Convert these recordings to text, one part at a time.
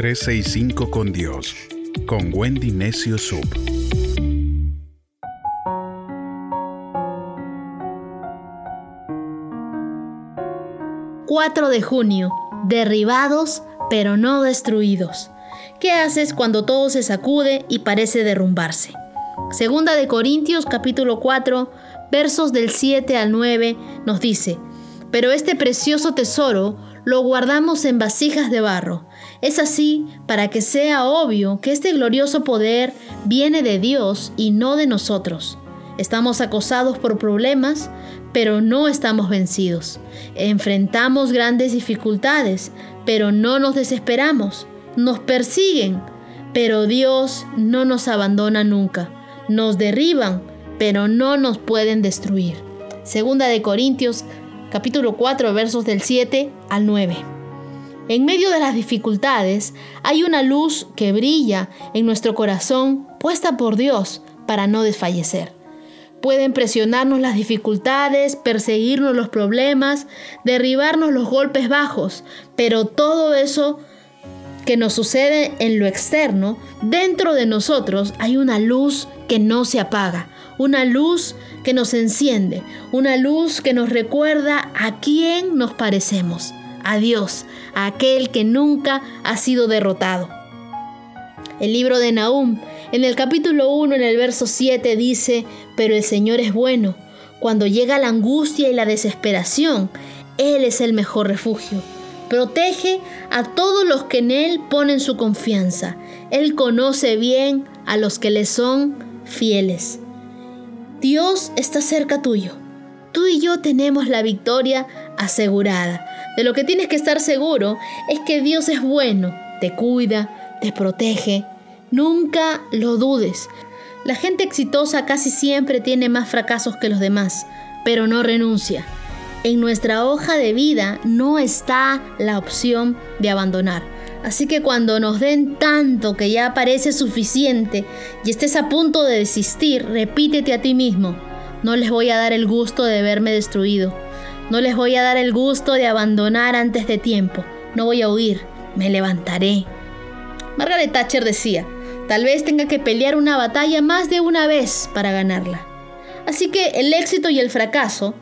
365 con Dios, con Wendy Necio Sub. ...4 de junio... ...derribados pero no destruidos... ¿Qué haces cuando todo se sacude y parece derrumbarse? Segunda de Corintios capítulo 4 versos del 7 al 9 nos dice, pero este precioso tesoro lo guardamos en vasijas de barro. Es así para que sea obvio que este glorioso poder viene de Dios y no de nosotros. Estamos acosados por problemas, pero no estamos vencidos. Enfrentamos grandes dificultades, pero no nos desesperamos. Nos persiguen, pero Dios no nos abandona nunca. Nos derriban, pero no nos pueden destruir. Segunda de Corintios capítulo 4 versos del 7 al 9. En medio de las dificultades hay una luz que brilla en nuestro corazón puesta por Dios para no desfallecer. Pueden presionarnos las dificultades, perseguirnos los problemas, derribarnos los golpes bajos, pero todo eso que nos sucede en lo externo, dentro de nosotros hay una luz que no se apaga, una luz que nos enciende, una luz que nos recuerda a quién nos parecemos, a Dios, a aquel que nunca ha sido derrotado. El libro de Nahum, en el capítulo 1, en el verso 7, dice, pero el Señor es bueno. Cuando llega la angustia y la desesperación, Él es el mejor refugio. Protege a todos los que en Él ponen su confianza. Él conoce bien a los que le son fieles. Dios está cerca tuyo. Tú y yo tenemos la victoria asegurada. De lo que tienes que estar seguro es que Dios es bueno, te cuida, te protege. Nunca lo dudes. La gente exitosa casi siempre tiene más fracasos que los demás, pero no renuncia. En nuestra hoja de vida no está la opción de abandonar. Así que cuando nos den tanto que ya parece suficiente y estés a punto de desistir, repítete a ti mismo, no les voy a dar el gusto de verme destruido, no les voy a dar el gusto de abandonar antes de tiempo, no voy a huir, me levantaré. Margaret Thatcher decía, tal vez tenga que pelear una batalla más de una vez para ganarla. Así que el éxito y el fracaso,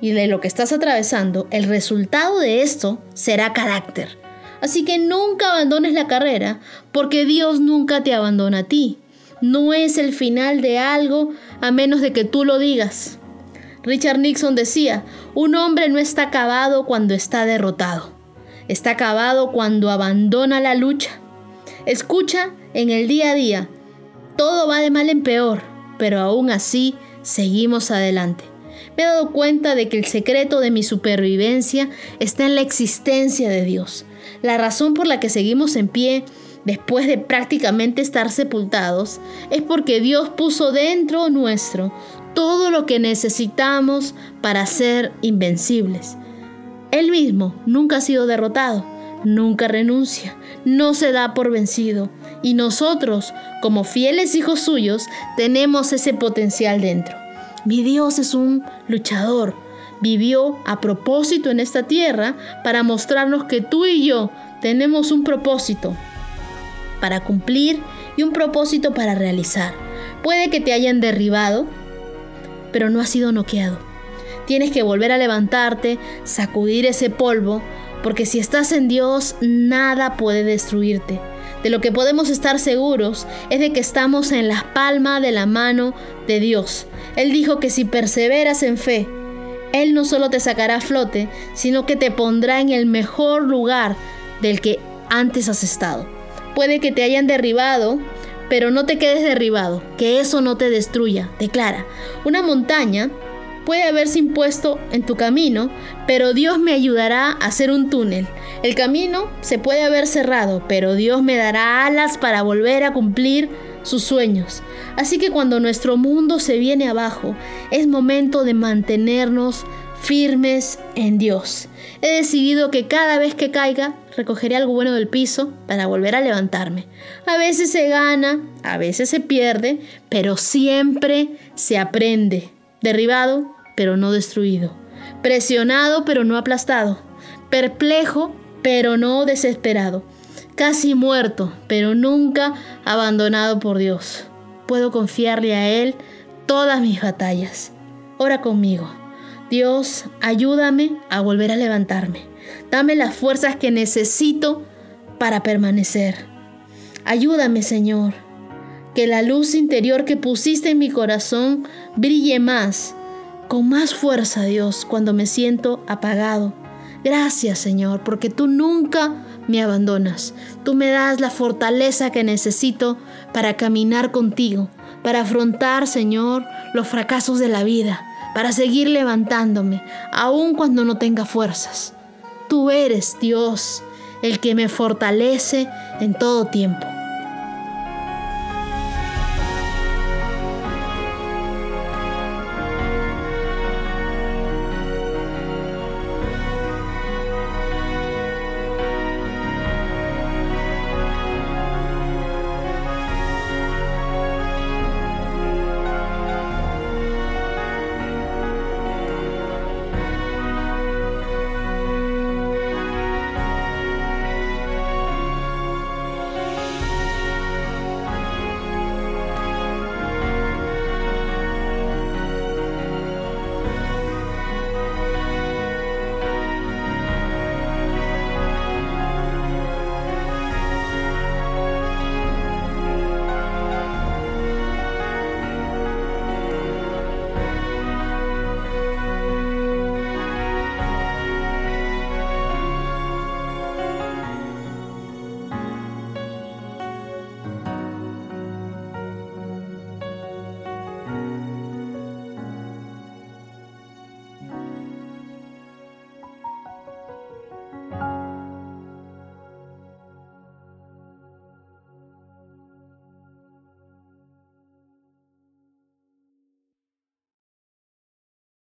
y de lo que estás atravesando, el resultado de esto será carácter Así que nunca abandones la carrera, porque Dios nunca te abandona a ti. No es el final de algo a menos de que tú lo digas. Richard Nixon decía, un hombre no está acabado cuando está derrotado. Está acabado cuando abandona la lucha. Escucha en el día a día. Todo va de mal en peor, pero aún así seguimos adelante. Me he dado cuenta de que el secreto de mi supervivencia está en la existencia de Dios. La razón por la que seguimos en pie después de prácticamente estar sepultados es porque Dios puso dentro nuestro todo lo que necesitamos para ser invencibles. Él mismo nunca ha sido derrotado, nunca renuncia, no se da por vencido. Y nosotros, como fieles hijos suyos, tenemos ese potencial dentro. Mi Dios es un luchador, vivió a propósito en esta tierra para mostrarnos que tú y yo tenemos un propósito para cumplir y un propósito para realizar. Puede que te hayan derribado, pero no has sido noqueado. Tienes que volver a levantarte, sacudir ese polvo, porque si estás en Dios, nada puede destruirte. De lo que podemos estar seguros es de que estamos en la palma de la mano de Dios. Él dijo que si perseveras en fe, él no solo te sacará a flote, sino que te pondrá en el mejor lugar del que antes has estado. Puede que te hayan derribado, pero no te quedes derribado, que eso no te destruya. Declara, una montaña puede haberse impuesto en tu camino, pero Dios me ayudará a hacer un túnel. El camino se puede haber cerrado, pero Dios me dará alas para volver a cumplir sus sueños. Así que cuando nuestro mundo se viene abajo, es momento de mantenernos firmes en Dios. He decidido que cada vez que caiga, recogeré algo bueno del piso para volver a levantarme. A veces se gana, a veces se pierde, pero siempre se aprende. Derribado, pero no destruido. Presionado, pero no aplastado. Perplejo, pero no desesperado casi muerto, pero nunca abandonado por Dios. Puedo confiarle a Él todas mis batallas. Ora conmigo. Dios, ayúdame a volver a levantarme. Dame las fuerzas que necesito para permanecer. Ayúdame, Señor, que la luz interior que pusiste en mi corazón brille más, con más fuerza, Dios, cuando me siento apagado. Gracias, Señor, porque tú nunca me abandonas. Tú me das la fortaleza que necesito para caminar contigo, para afrontar, Señor, los fracasos de la vida, para seguir levantándome, aun cuando no tenga fuerzas. Tú eres Dios, el que me fortalece en todo tiempo.